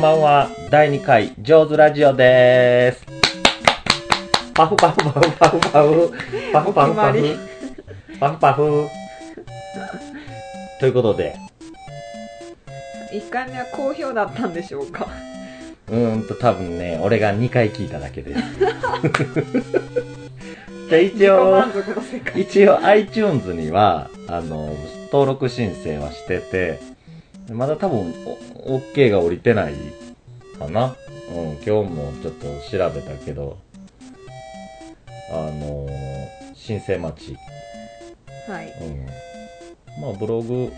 んばんは。第2回、上手ラジオでーす。パフパフパフパフパフ。パフパフパフ。パフパフ。ということで、1回目は好評だったんでしょうか？うーんと多分ね、俺が2回聞いただけです。で、一応自己満、足の世界一応 iTunes には、あの、登録申請はしてて、まだ多分、お OK が降りてないかな。うん、今日もちょっと調べたけど、あの申請待ち。はいうん。まあ、ブログ、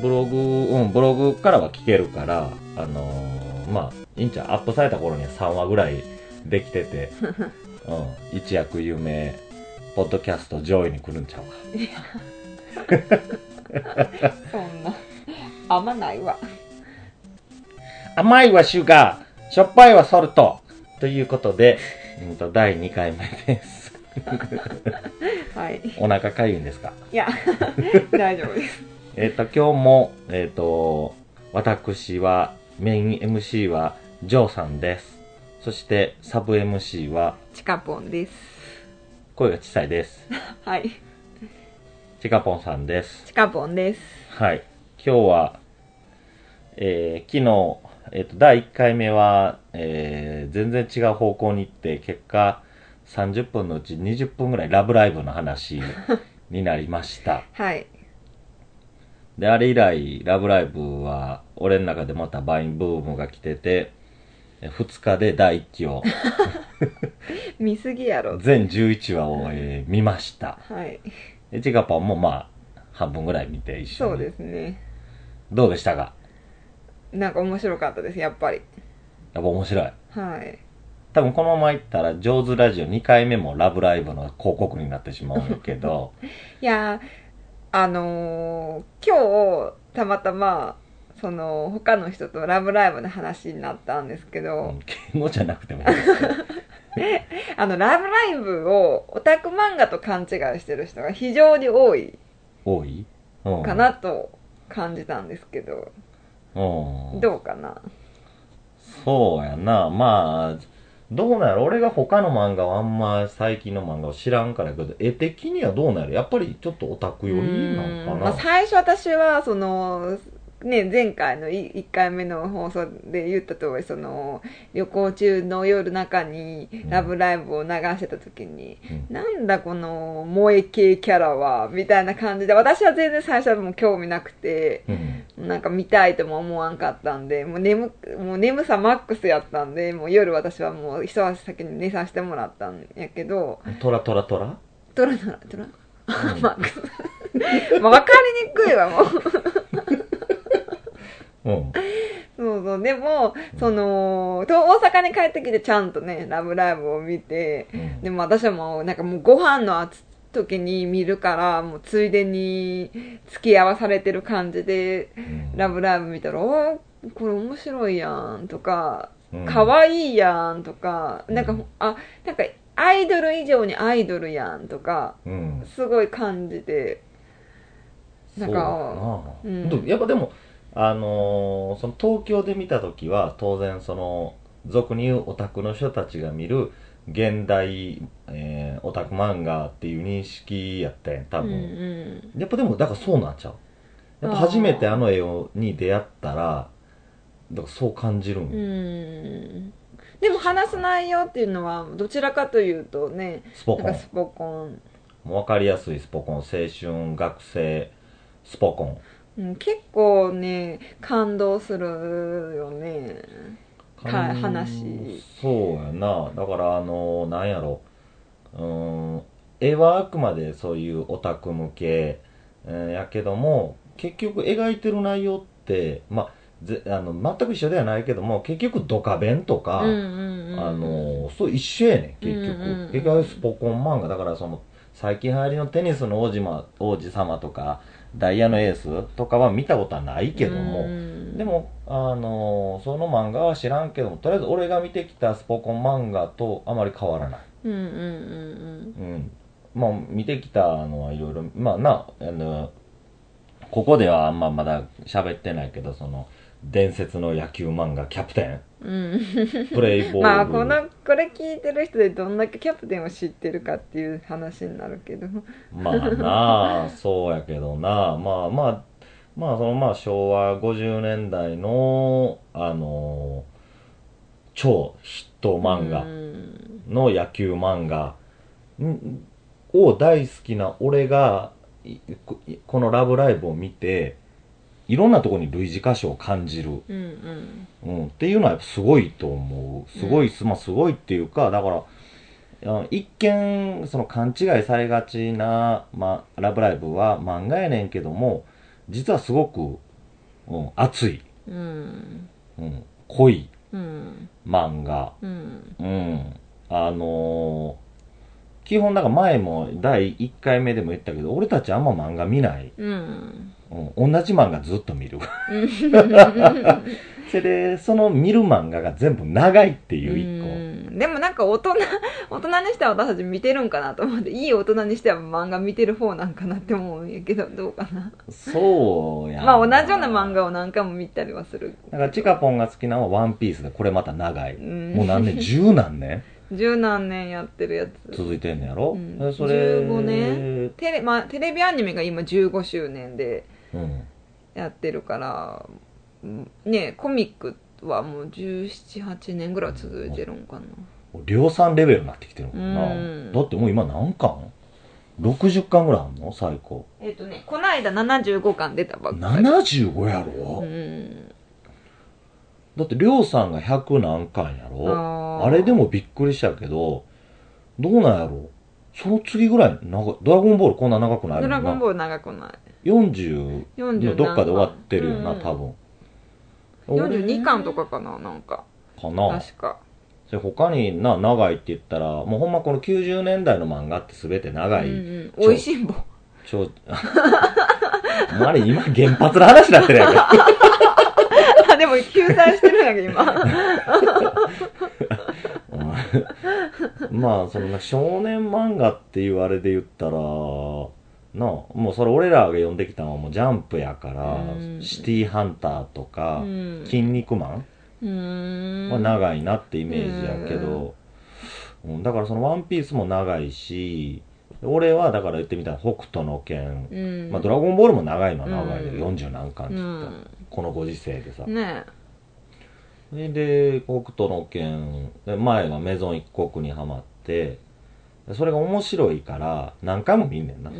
ブログ、うん、ブログからは聞けるから、あのーまあ、いいんちゃうアップされた頃には3話ぐらいできてて、うん、一躍有名、ポッドキャスト上位に来るんちゃうか。そんなあんまないわ甘いはシュガー、しょっぱいはソルト。ということで、うんと、第2回目です。はいお腹かゆいんですか？いや 大丈夫ですえっ、と、今日も、えっ、と、私は、メイン MC は、ジョーさんです。そして、サブ MC は、チカポンです声が小さいです。はいチカポンさんです。チカポンですはい。今日は、えー昨日、えっ、と、第1回目は、えー全然違う方向に行って、結果、30分のうち20分ぐらいラブライブの話 になりました。はいで、あれ以来、ラブライブは、俺の中でまたバインブームが来てて、2日で第1期を、見すぎやろ全11話を、えー見ました。はいで、チカパンもまあ、半分ぐらい見て一緒に。そうですねどうでしたか？なんか面白かったですやっぱり。やっぱ面白い。はい。多分このままいったら、上手ラジオ2回目もラブライブの広告になってしまうんやけど、いやーあのー今日たまたまその他の人とラブライブの話になったんですけど、うん敬語じゃなくてもいいです あのラブライブをオタク漫画と勘違いしてる人が非常に多い。多い？うん。かなと感じたんですけど、うん。どうかな？そうやな。まあ、どうなんやろ？俺が他の漫画はあんま最近の漫画を知らんからやけど、絵的にはどうなんやっぱりちょっとオタク寄りなのかな。うん。まあ、最初私はそのね前回の1回目の放送で言った通りその旅行中の夜中にん。ラブライブを流してた時に、うん。なんだこの萌え系キャラはみたいな感じで私は全然最初はもう興味なくてうん。なんか見たいとも思わんかったんでもう眠もう眠さマックスやったんでもう夜私はもう一足先に寝させてもらったんやけどトラトラトラ？トラトラ？トラ？うん。マックス。まあ分かりにくいわもううん。そうそうでもそのと大阪に帰ってきてちゃんとね「ラブライブ!」を見てうんでも私はもうなんかもうご飯のあつ時に見るからもうついでに付き合わされてる感じでうん「ラブライブ!」見たら「おーこれ面白いやん」とかうん「かわいいやん」とかなんかうんあなんかアイドル以上にアイドルやんとかうん。すごい感じてなんかそうやっぱでも、あのーその東京で見た時は当然その俗に言うオタクの人たちが見る現代、えーオタク漫画っていう認識やったんや多分、うんうん。やっぱでもだからそうなっちゃう。やっぱ初めてあの絵をに出会ったらだからそう感じるん、うん。でも話す内容っていうのはどちらかというとねスポコン。スポコン、もう分かりやすいスポコン。青春学生スポコンうん、結構ね感動するよね。話。そうやな。だからあのなんやろ。うーん絵はあくまでそういうオタク向け、えーやけども結局描いてる内容ってまあぜあの全く一緒ではないけども結局ドカベンとか、うんうんうんあのそう一緒やねん結局、うんうんうん。結局スポコン漫画。だからその最近流行りのテニスの王子,、ま、王子様とかダイヤのエースとかは見たことはないけども、うんでも、あのその漫画は知らんけども、とりあえず俺が見てきたスポコン漫画とあまり変わらない。うんうんうんうん。まあ、見てきたのはいろいろ、まあな、あの、ここではあんままだ喋ってないけど、その、伝説の野球漫画キャプテうん。ンプレイボール。まあこのこれ聞いてる人でどんだけキャプテンを知ってるかっていう話になるけど。まあなあ そうやけどな。まあまあまあそのまあ昭和50年代のあの超ヒット漫画うん。の野球漫画んを大好きな俺がこの「ラブライブ!」を見ていろんなところに類似箇所を感じる、うんうん。うん、っていうのはやっぱすごいと思う。すごい、まあすごいっていうかだからあ一見その勘違いされがちな「まあ、ラブライブ!」は漫画やねんけども実はすごく、うん、熱い、うん。うん、濃いうん。漫画。うん。うん。あのー基本だから前も第1回目でも言ったけど、俺たちあんま漫画見ない。うんうん。同じ漫画ずっと見る。う んそれで、その見る漫画が全部長いっていう一うんでもなんか大人 大人にしては私たち見てるんかなと思っていい大人にしては漫画見てる方なんかなって思うんやけどどうかな個。そうやんまあ同じような漫画を何回も見たりはするだからチカポンが好きなのはワンピースで、これまた長い。うんもう何年？十何年？十何年やってるやつ続いてんのやろ、うんでそれ。15年？テレ,、まあ、テレビアニメが今15周年でうん。やってるからうんねコミックはもう1718年ぐらい続いてるんかな。量産レベルになってきてるもんな。うん。だってもう今何巻 ?60 巻ぐらいあんの？最高。えっ、とねこの間75巻出たばっかり。75やろ、うん。だって、りょうさんが100何巻やろ？あれでもびっくりしたけど、どうなんやろ？その次ぐらい長い、ドラゴンボールこんな長くないド。ラゴンボール長くない40 40のどっかで終わってるよな、うん。多分。42巻とかかななんか。かな。確か。それ他にな、長いって言ったら、もうほんまこの90年代の漫画って全て長い。うんうん。おいしん。ぼちょ、あれ今原発の話になってるやんか。あ でも救済してるんやけど今。うんまあ、そのな少年漫画っていうあれで言ったら、なあ、もうそれ俺らが読んできたのはもうジャンプやから、うん。シティハンターとか、うん。筋肉マンは長いなってイメージやけど、うん。だからそのワンピースも長いし、俺はだから言ってみたら北斗の拳、うん。まあドラゴンボールも長いのは長いで、うん40何巻ってう言った。ら、ん。このご時世でさ。ねで、北斗の拳、で前はメゾン一国にハマって、それが面白いから何回も見んねんな。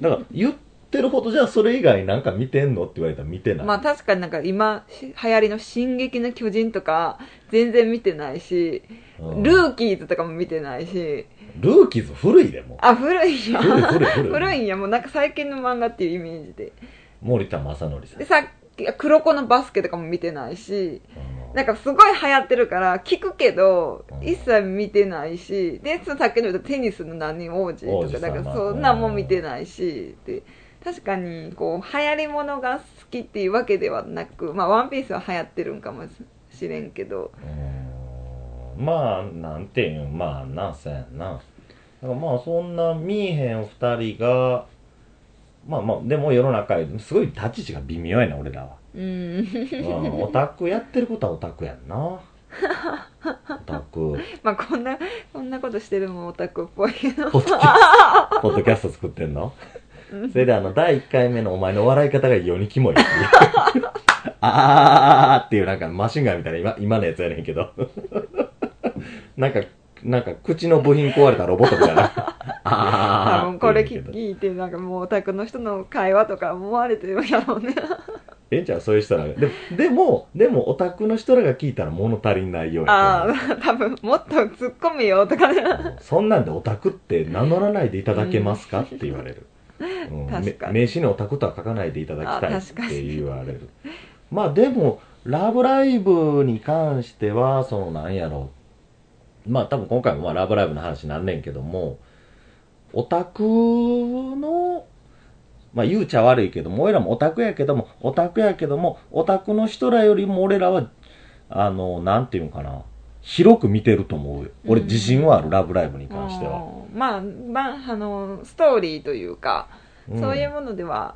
だから言ってるほどじゃあそれ以外なんか見てんのって言われたら見てない。まあ確かになんか今し流行りの「進撃の巨人」とか全然見てないし、うんルーキーズとかも見てないしルーキーズ古いでもう。あ古いんや古い古い古い。古いんやもうなんか最近の漫画っていうイメージで森田正則さんで。さっき黒子のバスケとかも見てないしうんなんかすごい流行ってるから聞くけどうん一切見てないしでそのさっきの言ったテニスの何王子王子様とかだからそんなんも見てないしで確かにこう流行りものが好きっていうわけではなくまあワンピースは流行ってるんかもしれんけどうんまあ、なんていうん、まあな、そうやんな。だからまあそんな見えへん二人が、まあまあ、でも世の中へ、すごい立ち位置が微妙やな、俺らは。うんうん、オタクやってることはオタクやんな。オタク。まあこんなこんなことしてるのもオタクっぽいけどポッドキャスト、ポッドキャスト作ってんの？それであの、第1回目のお前の笑い方が世にキモいっていう。あーっていうなんかマシンガンみたいな今、今のやつやねんけど。なんか、なんか口の部品壊れたロボットみたいな。あー多分これって言うねんけど聞いてなんかもうオタクの人の会話とか思われてるやろうねええんちゃうそういう人らが。でも、でも、でもオタクの人らが聞いたら物足りないようあやあ多分もっと突っ込めよとかねそんなんでオタクって名乗らないでいただけますか？って言われる。うん確かにめ名刺にオタクとは書かないでいただきたいあって言われる。まあでも、ラブライブに関しては、そのなんやろまあ多分今回もまあラブライブの話になんねんけども、オタクの、まあ言うちゃ悪いけども、俺らもオタクやけども、オタクやけども、オタクの人らよりも俺らは、あの、なんていうんかな、広く見てると思うよ。俺うん自信はある、ラブライブに関しては。うんまあ、まあ、あのストーリーというか、うんそういうものでは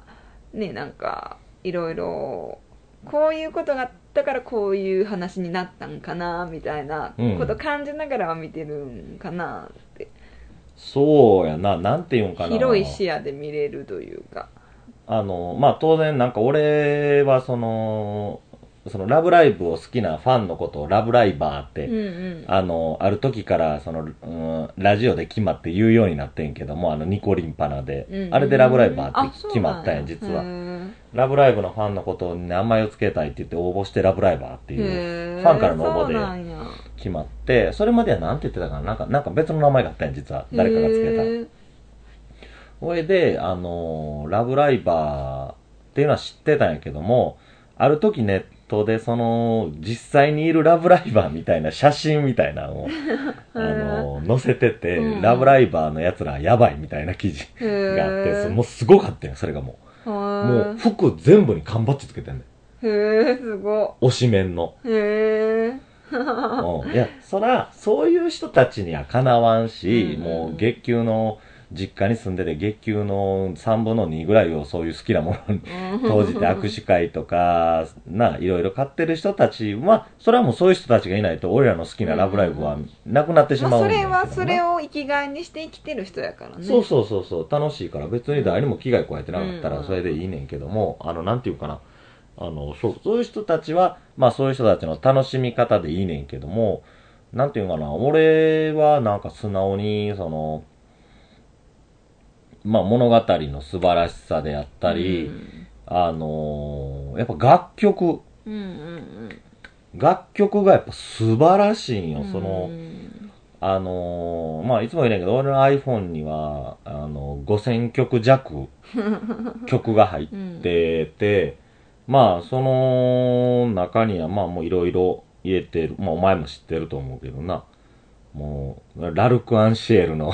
ねなんかいろいろこういうことがあったからこういう話になったんかなみたいなこと感じながらは見てるんかなって、そうやな、なんていうんかな。広い視野で見れるというか。あの、まあ、当然なんか俺はその、そのラブライブを好きなファンのことをラブライバーって、うんうん。あの、ある時から、その、うん、ラジオで決まって言うようになってんけども、あの、ニコリンパナで、うんうんあれでラブライバーあって決まったんや、そう実は。ラブライブのファンのことに名前を付けたいって言って応募してラブライバーってーいうファンからの応募で。んや決まって、それまではなんて言ってたかな？なんか、なんか別の名前があったんや、実は。誰かが付けた。へーそれで、あのーラブライバーっていうのは知ってたんやけども、ある時ネットでその、実際にいるラブライバーみたいな写真みたいなのを、あのー載せてて、うんラブライバーの奴らやばいみたいな記事へがあって、そーもうすごかったよ、それがもう。もう服全部に缶バッジつけてんねん。へえすご推しメンの。いへえうん。いや、そら、そういう人たちにはかなわんし、うんもう月給の、実家に住んでて月給の3分の2ぐらいをそういう好きなものに投じて握手会とか、な、いろいろ買ってる人たちは、それはもうそういう人たちがいないと、俺らの好きなラブライブはなくなってしままあ、うんだけどなそれはそれを生きがいにして生きてる人やからね。そうそうそうそう、楽しいから別に誰にも危害加えてなかったうんらそれでいいねんけども、あの、なんていうかな。あの、そう、そういう人たちは、まあそういう人たちの楽しみ方でいいねんけども、なんていうかな、俺はなんか素直に、その、まあ物語の素晴らしさであったり、あのやっぱ楽曲、うんうんうん。楽曲がやっぱ素晴らしいんよ、うん。そのう、んあのーまあ、いつも言うねんけど、俺の iPhone には、あの、5000曲弱、曲が入ってて、まあ、その中には、まあ、もういろいろ入れてる。まあ、お前も知ってると思うけどな。もう、ラルク・アンシエルの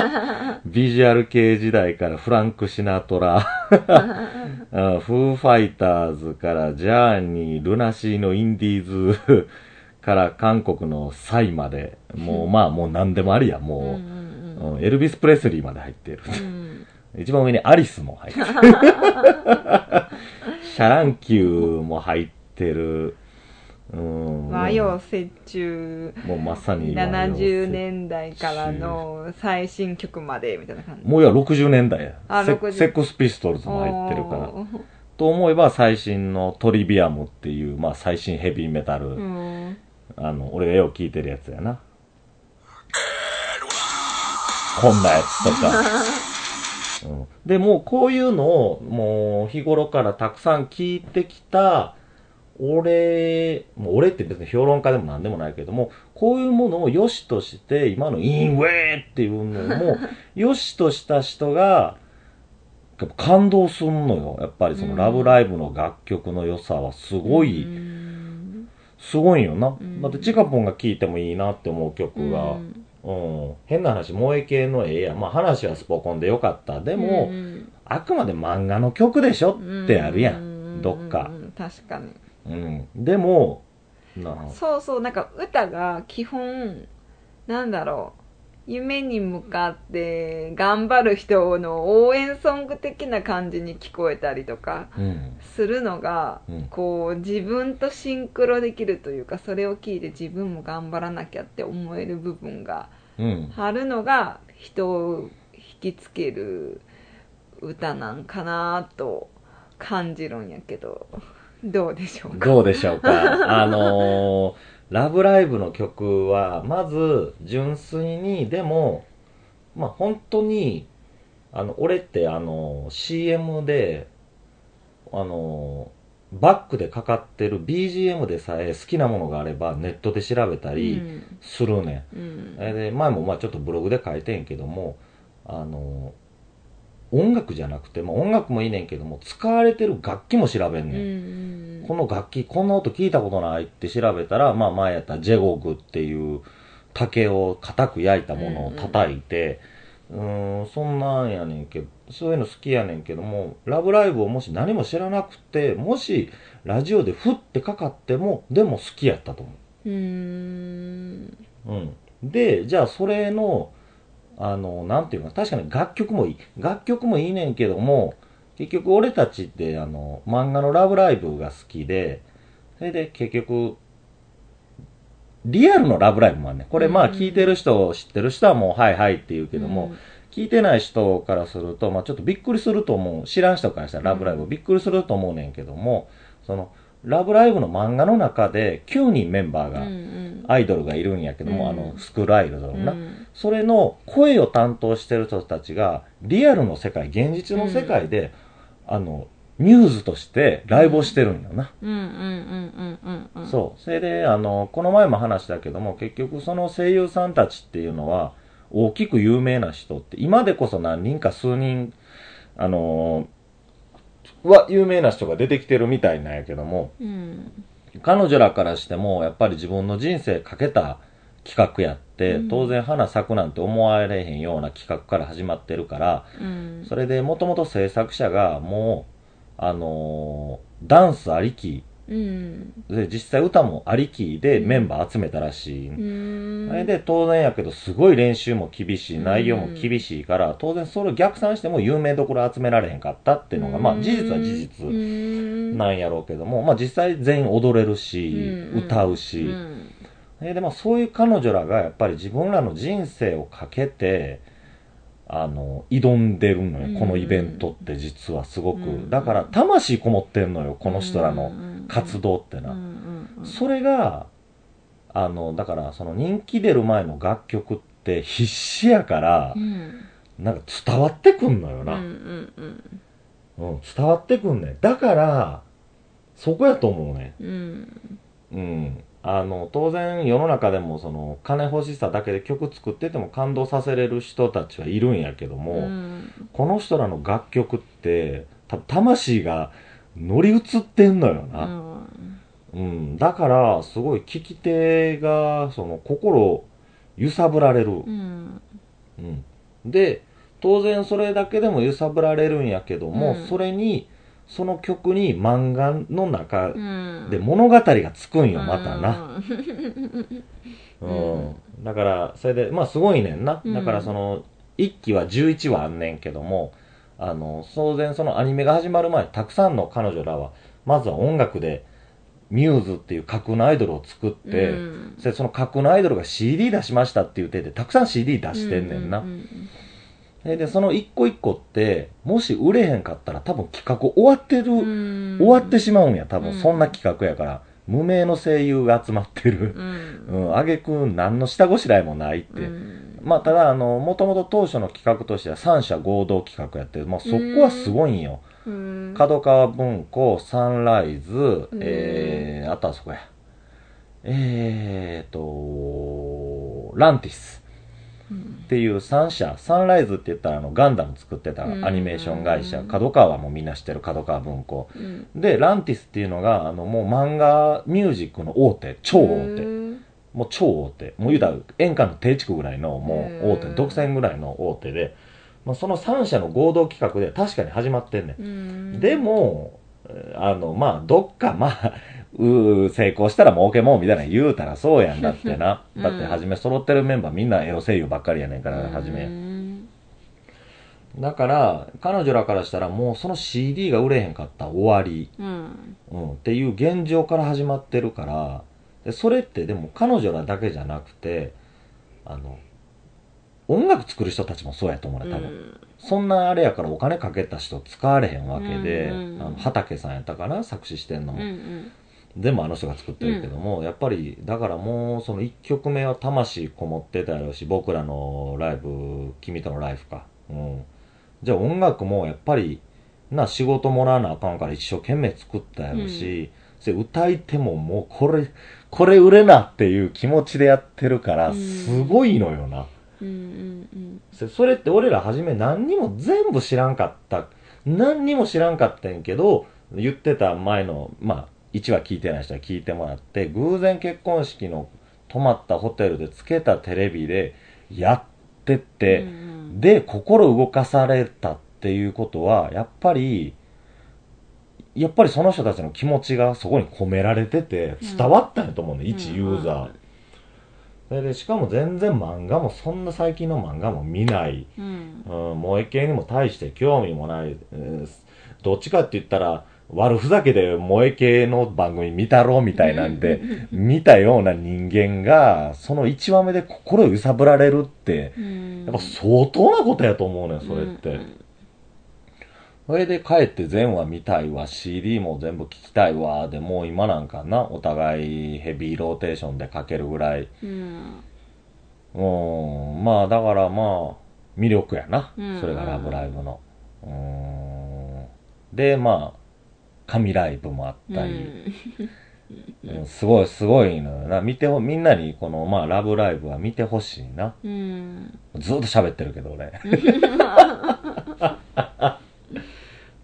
ビジュアル系時代からフランク・シナトラ、あ フーファイターズからジャーニー、ルナシーのインディーズから韓国のサイまで、もうまあもう何でもありや、うんもうんう、うんエルビス・プレスリーまで入ってる。うん 一番上にアリスも入ってる。シャ乱Q も入ってる。うん。和洋折衷もうまさに和洋折70年代からの最新曲までみたいな感じもういや60年代や。あセ60セックスピストルズも入ってるから。と思えば最新のトリビアムっていう、まあ最新ヘビーメタル。うんあの、俺がよう聞いてるやつやな。こんなやつとか。うん、で、もうこういうのを、もう日頃からたくさん聞いてきた、俺、もう俺って別に評論家でも何でもないけども、こういうものを良しとして、今のインウェーっていうのも、良しとした人が、やっぱ感動すんのよ。やっぱりそのラブライブの楽曲の良さはすごい、うん。すごいよな。ん。だってチカポンが聴いてもいいなって思う曲が、うん、変な話、萌え系のええや。まあ話はスポコンでよかった。でも、うんあくまで漫画の曲でしょってあるや。うんどっかう。ん確かにうん。でも、なそうそうなんか歌が基本なんだろう夢に向かって頑張る人の応援ソング的な感じに聞こえたりとかうん。するのが、うんこう自分とシンクロできるというかそれを聞いて自分も頑張らなきゃって思える部分がうん。あるのが人を引きつける歌なんかなと感じるんやけどどうでしょうか？どうでしょうか？あのーラブライブの曲は、まず、純粋に、でも、まあ、本当に、あの、俺って、あの、CM で、あの、バックでかかってる BGM でさえ好きなものがあればネットで調べたりうんするねん。うんえで前もまあちょっとブログで書いてんけどもあの音楽じゃなくて、まあ、音楽もいいねんけども使われてる楽器も調べんうねん、ん。この楽器こんな音聞いたことないって調べたら、まあ、前やったらジェゴグっていう竹を固く焼いたものを叩いてうーんそんなんやねんけどそういうの好きやねんけども「ラブライブ!」をもし何も知らなくてもしラジオでふってかかってもでも好きやったと思う。うーん。うん、でじゃあそれのあのなんていうか確かに楽曲もいい。楽曲もいいねんけども結局俺たちってあの漫画の「ラブライブ!」が好きでそれで結局リアルのラブライブもあんねん。これまあうん。聞いてる人知ってる人はもうはいはいって言うけども、うん。聞いてない人からすると、まあ、ちょっとびっくりすると思う。知らん人からしたらラブライブ、うん。びっくりすると思うねんけどもそのラブライブの漫画の中で9人メンバーうんうが、ん。アイドルがいるんやけども、うん。あのスクールアイドルのな、うん。それの声を担当してる人たちがリアルの世界現実の世界で、あのミューズとしてライブをしてるんよな、うんうんうんうんうんうん。そう。それであのこの前も話したけども結局その声優さんたちっていうのは大きく有名な人って今でこそ何人か数人あのは有名な人が出てきてるみたいなんやけどもうん。彼女らからしてもやっぱり自分の人生かけた企画やって、うん。当然花咲くなんて思われへんような企画から始まってるからうん。それでもともと制作者がもうあのーダンスありきうん。で実際歌もありきでメンバー集めたらしい、うん。それで当然やけどすごい練習も厳しいうん。内容も厳しいから当然それを逆算しても有名どころ集められへんかったっていうのがまあ事実は事実うん。なんやろうけどもまあ実際全員踊れるしうん。歌うし。うん。でまあそういう彼女らがやっぱり自分らの人生をかけてあの挑んでるのうんよこのイベントって実はすごくうんだから魂こもってんのよこの人らの活動ってな。それが、あの、だから、その人気出る前の楽曲って必死やからう、んなんか伝わってくんのよな。うん伝わってくんねん。だから、そこやと思うね。うんうん。あの、当然世の中でもその、金欲しさだけで曲作ってても感動させれる人たちはいるんやけども、うんこの人らの楽曲って、た魂が乗り移ってんのよな。うんうん、だから、すごい聞き手が、その、心を揺さぶられる。うんうん。で、当然それだけでも揺さぶられるんやけども、うんそれに、その曲に漫画の中うんで物語がつくんよ、またな。ううんん。だから、それで、まあすごいねんな。うんだからその、1期は11話あんねんけども、あの、当然そのアニメが始まる前、たくさんの彼女らは、まずは音楽で、ミューズっていう架空のアイドルを作って、うんそれその架空のアイドルが CD 出しましたって言ってて、たくさん CD 出してんねんな。ううでで、その一個一個って、もし売れへんかったら多分企画終わってる、うん終わってしまうんや、多分うんそんな企画やから。無名の声優が集まってる。うん うん、あげく何の下ごしらえもないって。うんまあ、ただ、あの、もともと当初の企画としては三社合同企画やって、まあ、そこはすごいんよ。うん角川文庫、サンライズ、うんえー、あとはそこや。えーと、ランティス。うんっていう3社、サンライズって言ったらあのガンダム作ってたアニメーション会社、うん角川はもうみんな知ってる角川文庫。うんで、ランティスっていうのが、あのもう漫画ミュージックの大手、超大手。うんもう超大手。もう言うたら演歌の定地区ぐらいのもう大手、うん独占ぐらいの大手で、まあ、その3社の合同企画で確かに始まってんねん。うんでも、えーあの、まあ、どっか、まあ、うー成功したら儲けもんみたいな言うたらそうやんだってな。うん。だって、初め揃ってるメンバーみんなエロ声優ばっかりやねんから、初うめ。んだから、彼女らからしたらもうその CD が売れへんかったら終わり、うん。うん、っていう現状から始まってるから、でそれってでも彼女らだけじゃなくて、あの、音楽作る人たちもそうやと思うね、多分。そんなあれやからお金かけた人使われへんわけで、うんうんあの畑さんやったかな作詞してんのうんも、うん全部あの人が作ってるけども、やっぱりだからもうその1曲目は魂こもってたやろうし僕らのライブ「君とのライフか」うん、じゃあ音楽もやっぱりな仕事もらわなあかんから一生懸命作ったやろうし、それ歌い手ももうこれこれ売れなっていう気持ちでやってるからうん。すごいのよな。うんうん。そそれって俺ら初め何にも全部知らんかった。何にも知らんかったんやけど、言ってた前の、まあ、1話聞いてない人は聞いてもらって、偶然結婚式の泊まったホテルでつけたテレビでやってって、うんで、心動かされたっていうことは、やっぱり、やっぱりその人たちの気持ちがそこに込められてて、伝わったんやと思うね、一ユーザー。それで、しかも全然漫画も、そんな最近の漫画も見ない。うん。うん、萌え系にも大して興味もない、うんどっちかって言ったら、悪ふざけで萌え系の番組見たろみたいなんで、見たような人間が、その1話目で心揺さぶられるって、うんやっぱ相当なことやと思うねん、それって。うんそれで帰って全話見たいわ、CD も全部聞きたいわ、でもう今なんかな、お互いヘビーローテーションでかけるぐらい。うんうん、まあだからまあ、魅力やな。うんそれがラブライブの。うん。で、まあ、神ライブもあったり、うん。すごいすごいのよ。な。見てほ、みんなにこの、まあ、ラブライブは見てほしいな。うん。ずっと喋ってるけど俺。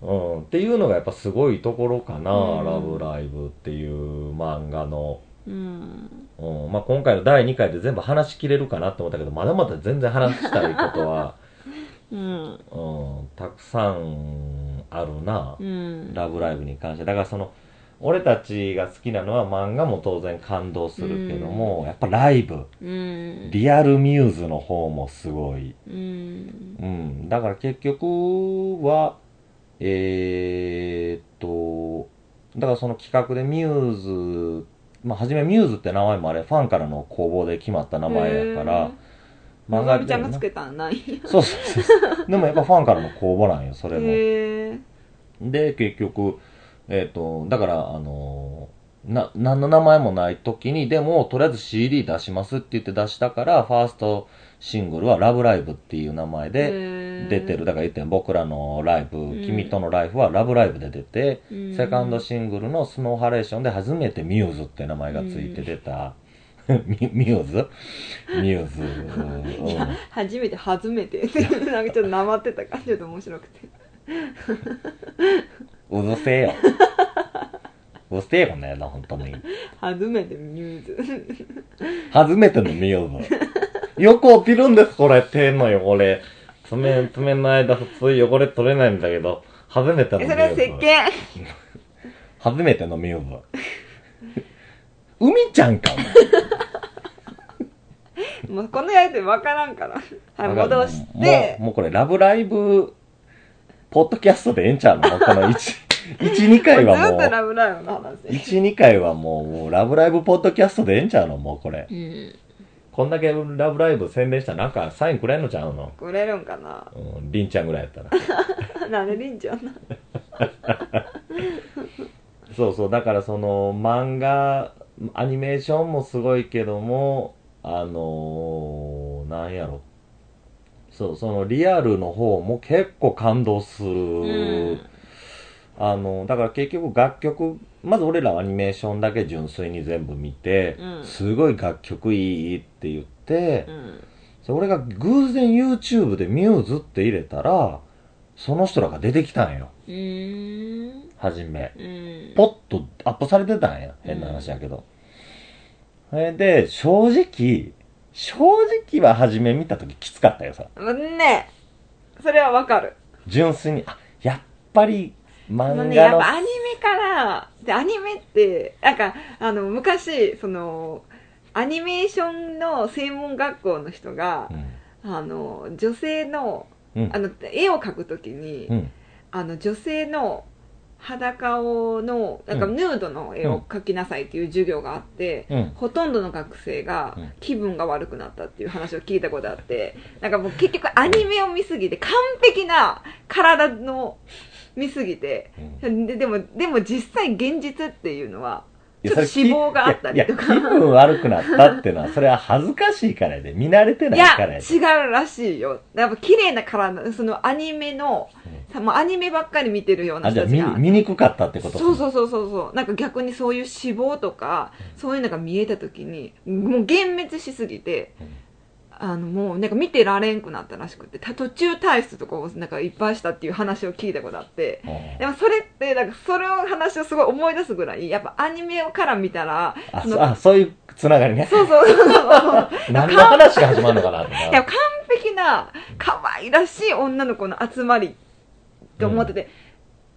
うん、っていうのがやっぱすごいところかな、うん。ラブライブっていう漫画の。うん。うん、まあ今回の第2回で全部話しきれるかなって思ったけど、まだまだ全然話したいことは、うん。うん、たくさんあるな、うんラブライブに関して。だからその、俺たちが好きなのは漫画も当然感動するけども、やっぱライブ、うんリアルミューズの方もすごい。うんうん。だから結局は、えー、っと、だからその企画でミューズ、まあ、初めミューズって名前もあれ、ファンからの公募で決まった名前やから、漫画ちゃんがなつけたんないそうそうそう。でもやっぱファンからの公募なんよ、それも。で、結局、えっ、と、だから、あのな、何の名前もない時に、でも、とりあえず CD 出しますって言って出したから、ファーストシングルはラブライブっていう名前で出てる。だから言ってん僕らのライブ、ん君とのライフはラブライブで出て、うんセカンドシングルのスノーハレーションで初めてミューズって名前がついて出た、ミミューズ？ミューズ。うんいや初めて初めて なんかちょっとなまってたからちょっと面白くて うるせえよ。うるせえよねな、本当に。初めてミューズ初めてのミューズ。よく落ちるんです、これ、手の汚れ。爪、爪の間普通汚れ取れないんだけど、初めてのミュえそれは石ーズ。鹸初めてのミューズ。海ちゃんか、もうこのやりとり分からんから。はい戻しもてう、もうこれ、ラブライブ、ポッドキャストでええんちゃうの？この1、1、2回はずっともう、ラブライブの話。1、2回はもう、もうラブライブポッドキャストでええんちゃうの？もうこれ。うん。こんだけラブライブ宣伝したらなんかサインくれんのちゃうの？くれるんかな？うん、りんちゃんぐらいやったら。なんでりんちゃんなそうそう、だからその漫画、アニメーションもすごいけども、あのー、なんやろ。そう、そのリアルの方も結構感動する。うんあの、だから結局楽曲、まず俺らはアニメーションだけ純粋に全部見て、うんすごい楽曲いいって言って、うんそれ俺が偶然 YouTube でミューズって入れたら、その人らが出てきたんよ。うーんはじめ。うんポッとアップされてたんや。変な話やけど。それで、正直、正直は初め見た時きつかったよさ。ねそれはわかる純粋に、あ、やっぱり漫あのね、やっぱアニメから、で、アニメって、なんか、あの、昔、その、アニメーションの専門学校の人がう、ん。あの、女性の、うんあ。の、絵を描くときに、うん。あの、女性の裸をの、なんかうん。ヌードの絵を描きなさいっていう授業があって、うん。ほとんどの学生がうん。気分が悪くなったっていう話を聞いたことあって、なんかもう結局アニメを見すぎて完璧な体の見すぎて、うん。ででも、でも実際現実っていうのは、ちょっと脂肪があったりとか。気分悪くなったってのは、それは恥ずかしいからやで、見慣れてないからやで。違うらしいよ。やっぱ綺麗な体、そのアニメの、さもうアニメばっかり見てるようなあ、じゃあ見人たちが。見にくかったってことそうそうそうそうそう。なんか逆にそういう脂肪とかそういうのが見えた時にもう幻滅しすぎてうんあのもうなんか見てられんくなったらしくてた途中退出とかをなんかいっぱいしたっていう話を聞いたことあってうんでもそれってなんかそれを話をすごい思い出すぐらいやっぱアニメから見たらあ、そあそういうつながりね。そうそうそうそう何の話が始まるのかな。いや完璧な可愛らしい女の子の集まりと思ってて、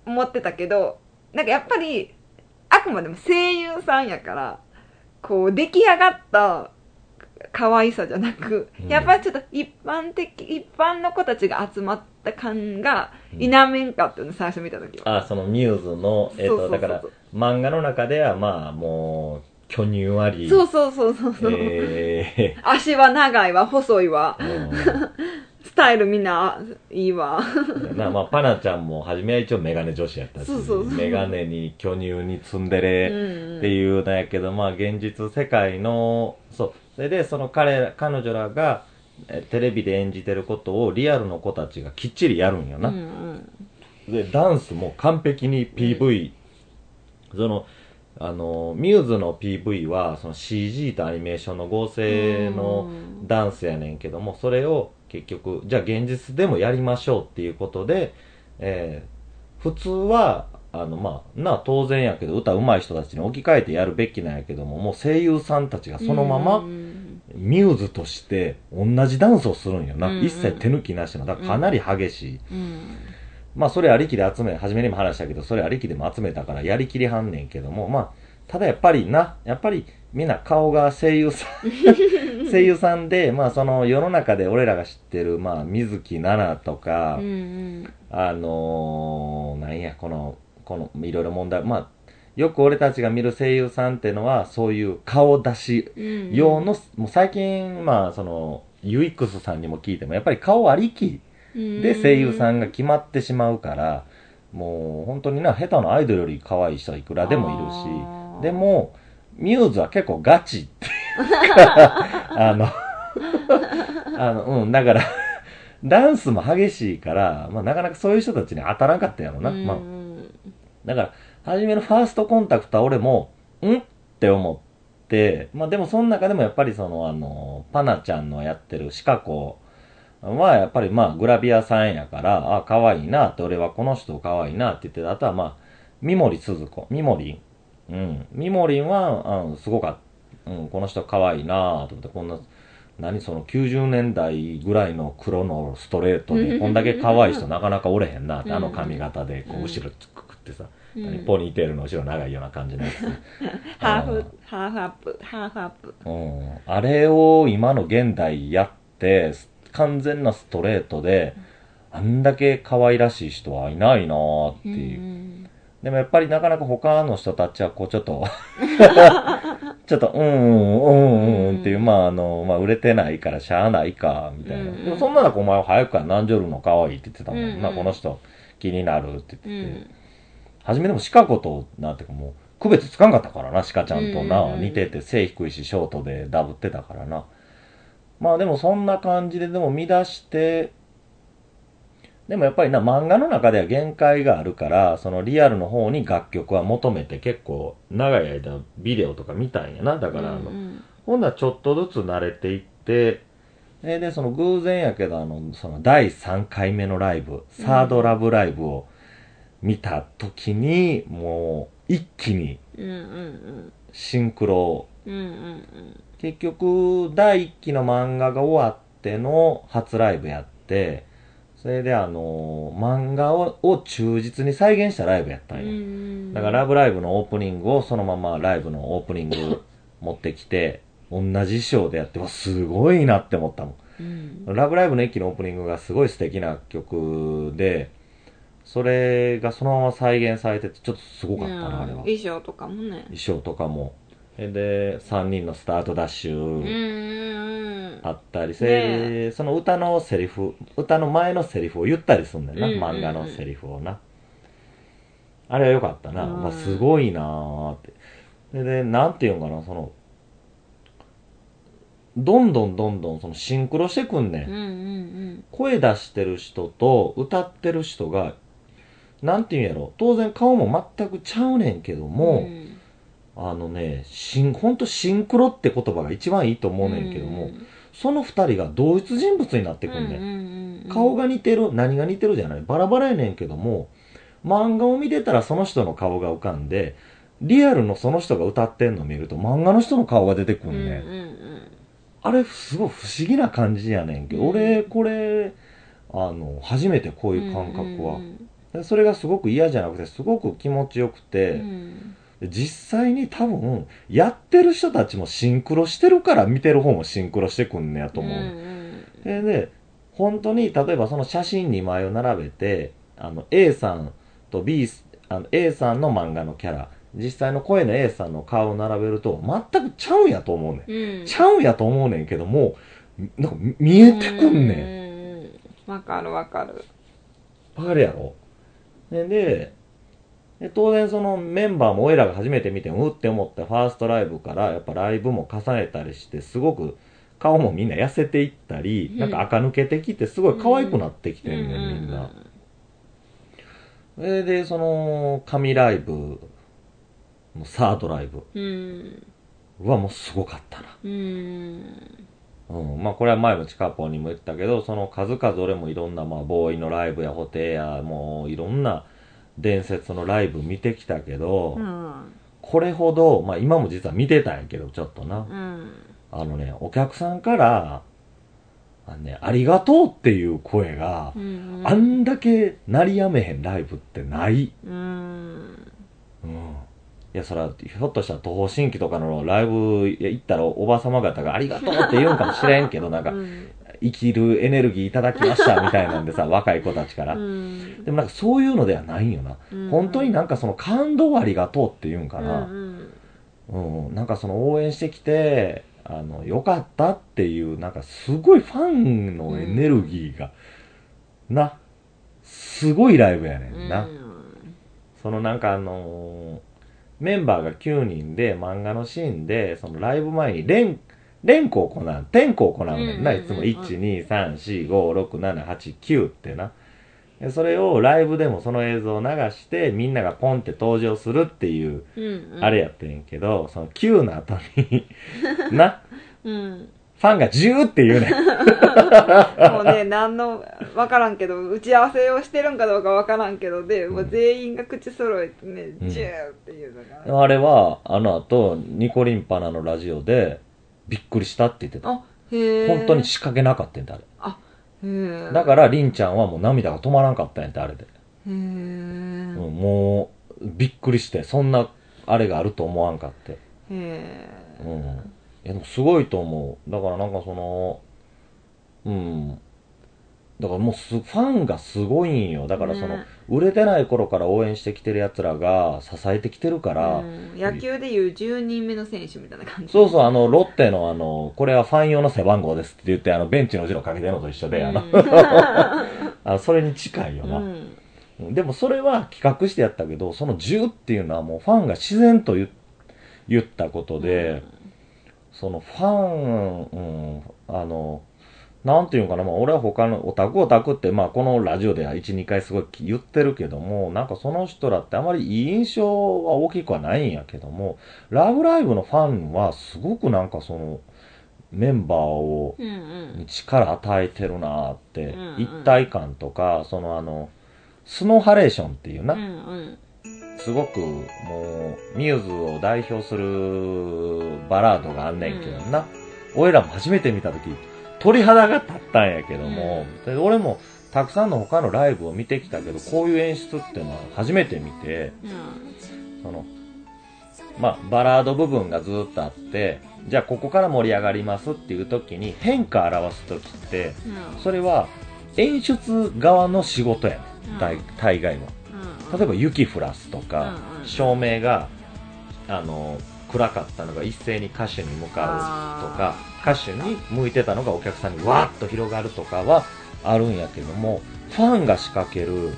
思ってたけどなんかやっぱりあくまでも声優さんやからこう出来上がった可愛さじゃなく、うん。やっぱりちょっと一般的一般の子たちが集まった感がうん。否めんかったの最初見た時は、あそのミューズの、えっ、と、だから、漫画の中では、まあ、もう、巨乳あり、そうそうそうそうそう、え足は長いわ細いわ。ー スタイルみんないいわ。うんなまあ、パナちゃんも、初めは一応メガネ女子やったし、そうそうそう。メガネに巨乳にツンデレ、うん。っていうのやけど、まあ現実世界の、そう。それで、その彼ら、彼女らが、えテレビで演じてることをリアルの子たちがきっちりやるんよな。うんうん。で、ダンスも完璧に PV、その、あの、ミューズの PV は、その CG とアニメーションの合成のうん。ダンスやねんけども、それを結局、じゃあ現実でもやりましょうっていうことで、えー普通は、あの、まあ、なあ、当然やけど、歌上手い人たちに置き換えてやるべきなんやけども、もう声優さんたちがそのまま、うんミューズとして同じダンスをするんよな。うんうん一切手抜きなしの。だからかなり激しい。うんまあそれありきで集め、初めにも話したけど、それありきでも集めたからやりきりはんねんけども、まあ、ただやっぱりな、やっぱりみんな顔が声優さん、声優さんで、まあその世の中で俺らが知ってる、まあ水木奈々とか、うんうんあのー、なんや、この、この、いろいろ問題、まあ、よく俺たちが見る声優さんっていうのは、そういう顔出しうん。用の、もう最近、まあその、ユイックスさんにも聞いても、やっぱり顔ありきで声優さんが決まってしまうから、もう本当にな、下手なアイドルより可愛い人はいくらでもいるし、でも、ミューズは結構ガチっていうか、あの、あの、うん、だから、ダンスも激しいから、まあなかなかそういう人たちに当たらんかったんやろな。うん。まあ、だから、初めのファーストコンタクトは俺も、ん？って思って、まあでもその中でもやっぱりその、あの、パナちゃんのやってるシカ子はやっぱりまあグラビアさんやから、あ、可愛いなって、俺はこの人可愛いなって言ってた。あとはまあ、三森鈴子、三森うん。三森は、うん、すごかった。うん、この人可愛いなと思って、こんな、何その90年代ぐらいの黒のストレートで、こんだけ可愛い人なかなかおれへんなって、あの髪型で、こう後ろくくってさ、うん何ポニーテールの後ろ長いような感じのやつ。ハーフハーフアップハーフアップうん。あれを今の現代やって、完全なストレートで、あんだけ可愛らしい人はいないなーっていう。うんでもやっぱりなかなか他の人たちはこうちょっと、ちょっと、うんうんうんうんっていう、まああの、まあ売れてないからしゃあないか、みたいな。うんでもそんな中お前は早くから何ジョルの可愛いって言ってたもんな、うんこの人気になるってう言ってて。ん初めでもシカ子と、なんていうかもう、区別つかんかったからな、シカちゃんとな、うん似てて背低いし、ショートでダブってたからな。まあでもそんな感じででも見出して、でもやっぱりな、漫画の中では限界があるから、そのリアルの方に楽曲は求めて結構長い間ビデオとか見たんやな。だからあの、うんほんならちょっとずつ慣れていって、で、でその偶然やけど、あの、その第3回目のライブ、サードラブライブを見た時に、もう一気にシンクロ、結局第1期の漫画が終わっての初ライブやって、それであの、漫画をを忠実に再現したライブやったんうや。んだからラブライブのオープニングをそのままライブのオープニング 持ってきて、同じ衣装でやって、わ、すごいなって思ったもん。うんラブライブの駅のオープニングがすごい素敵な曲で、それがそのまま再現されてて、ちょっとすごかったな、あれは。衣装とかもね衣装とかも。えで、3人のスタートダッシうんうュんうんあったり、それでその歌のセリフ、歌の前のセリフを言ったりすんねんな、うんうんうん漫画のセリフをな。あれは良かったな。うんまあ、すごいなーって。で、で、なんていうんかな、その、どんどんどんどんそのシンクロしてくんねんうんうん声出してる人と歌ってる人が、なんていうんやろ、当然顔も全くちゃうねんけどうん。も、んあのね、シン、ほんとシンクロって言葉が一番いいと思うねんけども、その二人が同一人物になってくんねん。ん顔が似てる、何が似てるじゃない、バラバラやねんけども、漫画を見てたらその人の顔が浮かんで、リアルのその人が歌ってんの見ると漫画の人の顔が出てくうん。んねん。うん。あれすごい不思議な感じやねんけど、うん。俺これあの初めてこういう感覚は、それがすごく嫌じゃなくてすごく気持ちよくうて、ん実際に多分、やってる人たちもシンクロしてるから見てる方もシンクロしてくんねやと思う。んでで、本当に、例えばその写真2枚を並べて、あの、A さんと B、あの A さんの漫画のキャラ、実際の声の A さんの顔を並べると、全くちゃうんやと思うねん。うんちゃうんやと思うねんけども、なんか見えてくんねん。ねんわかるわかるわかるやろ？ででで当然そのメンバーも俺らが初めて見てうって思ったファーストライブからやっぱライブも重ねたりしてすごく顔もみんな痩せていったり、うん。なんか垢抜けてきてすごい可愛くなってきてんねん、みんな。ででその神ライブのサードライブ。うん。はもうすごかったな。うんうん、まあこれは前もチカポンにも言ったけど、その数々俺もいろんなまあボーイのライブやホテやもういろんな伝説のライブ見てきたけど、うんこれほど、まあ今も実は見てたんやけど、ちょっとな。うんあのね、お客さんから、あのね、ありがとうっていう声がう、んあんだけ鳴りやめへんライブってない。うんうん。いや、そら、ひょっとしたら東方神起とかのライブ行ったらおばさま方がありがとうって言うんかもしれんけど、なんか、うん生きるエネルギーいただきましたみたいなんでさ、若い子たちから。うんでもなんかそういうのではないんよな。うん本当になんかその感動ありがとうっていうんかうな。んうん、なんかその応援してきて、あの、よかったっていう、なんかすごいファンのエネルギーが、な、すごいライブやねうんんな。そのなんかあのーメンバーが9人で漫画のシーンで、そのライブ前に連、連呼を行う、天候を行うねんな、いつも。1、2、3、4、5、6、7、8、9ってな。でそれをライブでもその映像を流して、みんながポンって登場するっていう、うんうん。あれやってんけど、その9の後に、な、うんファンが10って言うねん。もうね、何の、わからんけど、打ち合わせをしてるんかどうかわからんけどで、もう全員が口揃えてね、うんジューっていうのが。あれは、あの後、ニコリンパナのラジオで、びっくりしたって言ってた。あ、へえ。本当に仕掛けなかったんだ、あれ。あ、へえ。だから、りんちゃんはもう涙が止まらんかったんやって、あれで。へえ。うん、もう、びっくりして、そんな、あれがあると思わんかって。へえ。うん。いや、でもすごいと思う。だからなんかその、うん。だからもうす、ファンがすごいんよ。だからその、ね売れてない頃から応援してきてる奴らが支えてきてるから、うん野球でいう10人目の選手みたいな感じ。そうそう、あの、ロッテのあの、これはファン用の背番号ですって言って、あの、ベンチの後ろかけてるのと一緒で、あの、あのそれに近いよな。うん。うんでもそれは企画してやったけど、その10っていうのはもうファンが自然と言言ったことで、そのファン、うん、あの、なんていうのかな、まあ俺は他のオタクオタクって、まあこのラジオでは1、2回すごい言ってるけども、なんかその人らってあまりいい印象は大きくはないんやけども、ラブライブのファンはすごくなんかその、メンバーを、に力与えてるなーって、うんうん。一体感とか、そのあの、スノーハレーションっていうな、うんうんすごくもう、ミューズを代表するバラードがあんねんけどな。俺らも初めて見たとき、鳥肌が立ったんやけども、で俺もたくさんの他のライブを見てきたけど、こういう演出っていうのは初めて見て、その、まあ、バラード部分がずっとあって、じゃあここから盛り上がりますっていう時に変化を表す時って、うん。それは演出側の仕事やねうん。大概は。うん。例えば雪降らすとか、うんうん。照明があの暗かったのが一斉に歌手に向かうとか歌手に向いてたのがお客さんにわーっと広がるとかはあるんやけどもファンが仕掛ける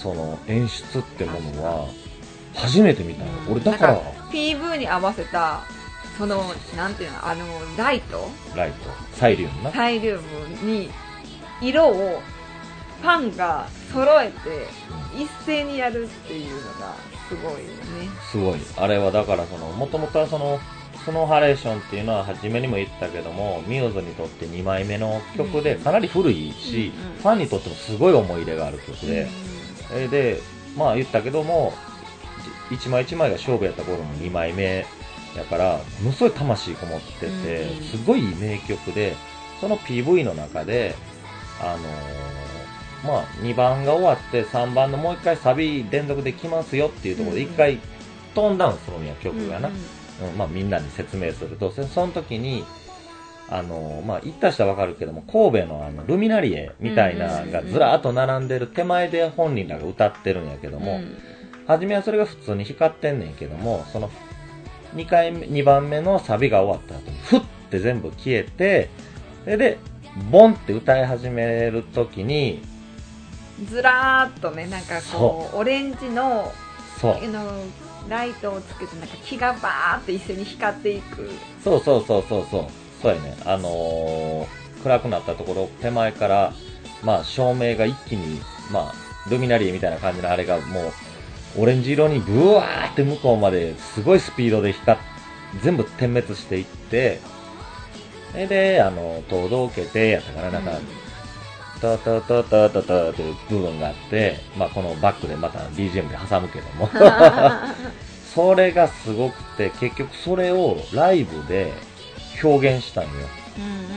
その演出ってものは初めて見たの、うん。俺だから PV に合わせたそのなんていうのあのライト？ライト。サイリウムな。サイリウムに色をファンが揃えて一斉にやるっていうのがすごいよね。すごい。あれはだからそのもともとはそのスノーハレーションっていうのは初めにも言ったけどもミューズにとって2枚目の曲でうん。かなり古いし、うんうん。ファンにとってもすごい思い入れがある曲で、えーでまあ言ったけどもじ一枚一枚が勝負やった頃の2枚目やからものすごい魂こもってて、うんうん。すごい名曲でその PV の中であのーまあ2番が終わって3番のもう一回サビ連続で来ますよっていうところでうんうん。一回トーンダウンするんや曲がな、うんうん。まあ、みんなに説明するとそその時にあのまあ行った人はわかるけども神戸のあのルミナリエみたいなのがずらーっと並んでる手前で本人らが歌ってるんやけども、うん。初めはそれが普通に光ってんねんけどもその2回目2番目のサビが終わった後にふって全部消えてそれでボンって歌い始める時にずらーっとねなんかこうオレンジのそう。あのライトをつけてなんか木がバーって一緒に光っていく。そうそうそうそうそう。そうやね。あのー暗くなったところ手前からまあ照明が一気にまあルミナリーみたいな感じのあれがもうオレンジ色にブワーって向こうまですごいスピードで光っ全部点滅していってであの届けてやったからなんか、タタタタタタっていう部分があって、まあ、このバックでまた BGM で挟むけども。それがすごくて結局それをライブで表現したんよ、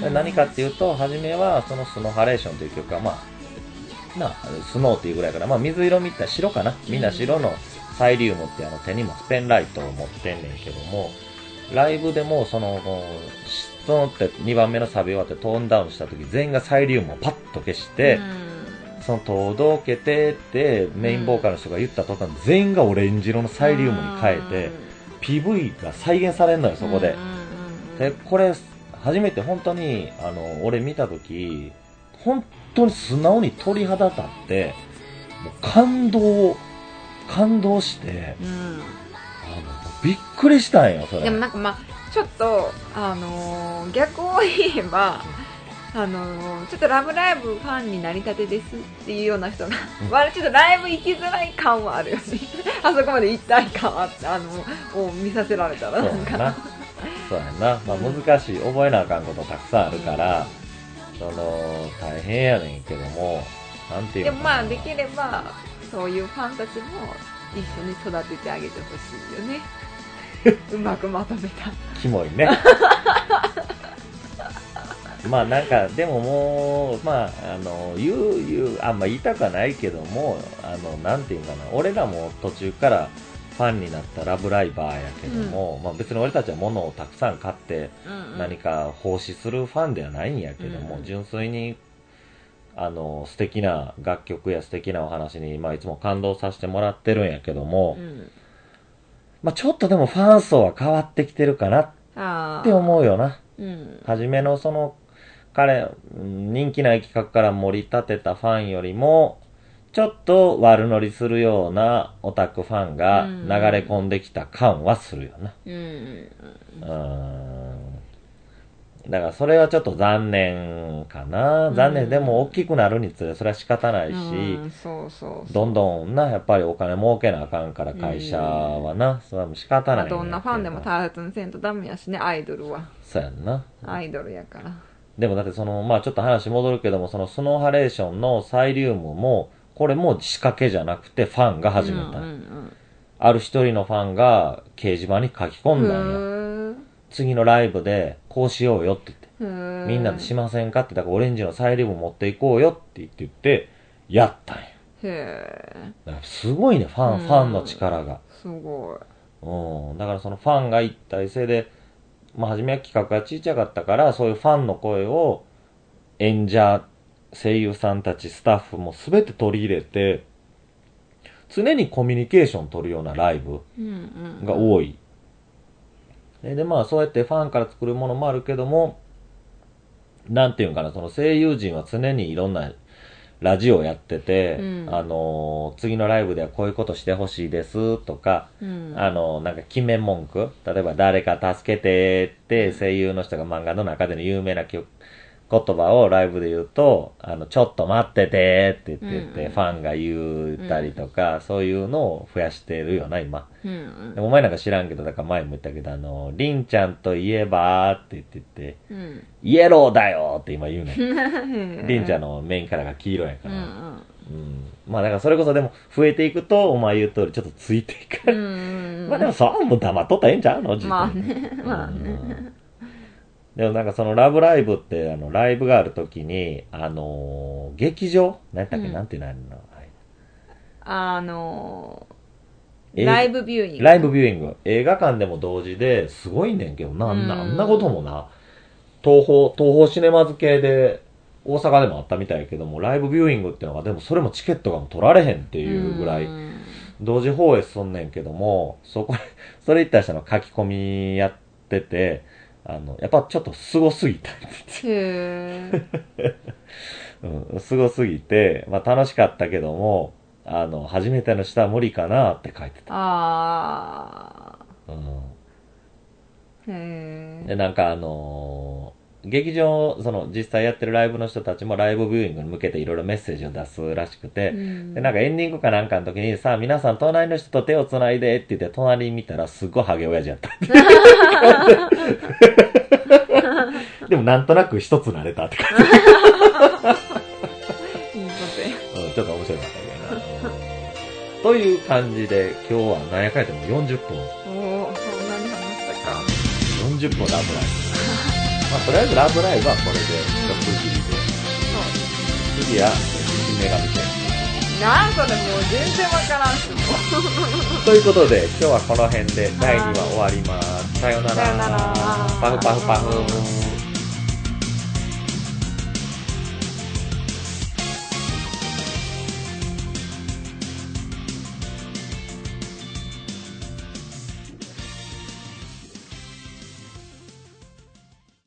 で何かっていうと初めはそのスノーハレーションという曲はまあなあスノーっていうぐらいから、まあ、水色みたい白かな？みんな白のサイリウムってあの手にもスペンライトを持ってんねんけどもライブでもそのそのって2番目のサビ終わってトーンダウンした時全員がサイリウムをパッと消して、その届けてってメインボーカルの人が言った途端全員がオレンジ色のサイリウムに変えて PV が再現されるのよそこで、でこれ初めて本当にあの俺見た時本当に素直に鳥肌立ってもう感動感動してうん。あのびっくりしたんよそれ。でもなんかまあちょっとあのー逆を言えばあのーちょっと「ラブライブ!」ファンになりたてですっていうような人が、うん。ちょっとライブ行きづらい感はあるよね。あそこまで行きたい感はあってあのを見させられたらなんかそうやな。そうやな、まあ、難しい覚えなあかんことたくさんあるから、その大変やねんけどもなんていうでもまあできればそういうファンたちも一緒に育ててあげてほしいよね うまくまとめた。キモいね。まあなんかでももうまああの言う言うあんま言いたくはないけどもあのなんていうかな。俺らも途中からファンになったラブライバーやけども、まあ別に俺たちは物をたくさん買って何か奉仕するファンではないんやけども、うん。純粋にあの素敵な楽曲や素敵なお話に、まあ、いつも感動させてもらってるんやけども、うんまあ、ちょっとでもファン層は変わってきてるかなあって思うよな。う、うん、初めのその彼、うん人気ない企画から盛り立てたファンよりも、ちょっと悪乗りするようなオタクファンがうん流れ込んできた感はするよな。うんうーん。だからそれはちょっと残念かな。うん残念。でも大きくなるにつれそれは仕方ないし、うんそうそうどんどんな、やっぱりお金儲けなあかんから会社はな。それはもう仕方ないんやけまあどんなファンでも大切にせんとダメやしねアイドルはそうやんな。アイドルやからでもだってその、まあちょっと話戻るけども、そのスノーハレーションのサイリウムも、これも仕掛けじゃなくてファンが始めた。うんうんある一人のファンが掲示板に書き込んだんや。うん次のライブでこうしようよって言って。みんなでしませんかって、だからオレンジのサイリウム持っていこうよって言って言って、やったんや。へえすごいね、ファン、うんファンの力が。すごいうん。だからそのファンが一体性で、まあ初めは企画が小さかったから、そういうファンの声を演者、声優さんたち、スタッフも全て取り入れて、常にコミュニケーション取るようなライブが多い。で、でまあそうやってファンから作るものもあるけども、なんていうんかな、その声優陣は常にいろんなラジオやってて、うん。あのー次のライブではこういうことしてほしいですとか、うん。あの、なんか決め文句例えば誰か助けてって声優の人が漫画の中での有名な曲言葉をライブで言うと、あの、ちょっと待っててって言ってファンが言ったりとか、そういうのを増やしてるよな、今。うんでもお前なんか知らんけど、だから前も言ったけど、あの、りんちゃんといえばって言って言って、うんイエローだよって今言うねん。うんりんちゃんのメインカラーが黄色やから。うんうん。まあだからそれこそでも増えていくと、お前言う通りちょっとついていく。うんうん まあでもそうもう黙っとったらええんちゃうのまあねまあねうんでもなんかそのラブライブって、あの、ライブがあるときに、あのー劇場？何やったっけ、うん。なんていうの？あれ。の、はいあのえライブビューイング。ライブビューイング。映画館でも同時ですごいねんけどな、あん。なうんあんなこともな、東宝、東宝シネマズ系で、大阪でもあったみたいやけども、ライブビューイングっていうのが、でもそれもチケットが取られへんっていうぐらい、うん。同時放映すんねんけども、そこ、それ言った人の書き込みやってて、あの、やっぱちょっと凄すぎた。へえ うん、すごすぎて、まあ楽しかったけども、あの、初めての人は無理かなって書いてた。あうんあへで、えなんかあのー劇場、その実際やってるライブの人たちもライブビューイングに向けていろいろメッセージを出すらしくて、で、なんかエンディングかなんかの時に、さあ皆さん隣の人と手を繋いでって言って隣に見たらすっごいハゲ親父やった。でもなんとなく一つなれたって感じ。いいことやうん、ちょっと面白かったけどな。うんという感じで、今日は何やかんやっても40分。おおそんなに話したか40分ラブライブ。まあ、とりあえずラブライブはこれで一区切りで、次は、新女神戦なんそれもう全然わからんしもうということで、今日はこの辺で第2話終わります。さようなら。さようならパフパフパフ。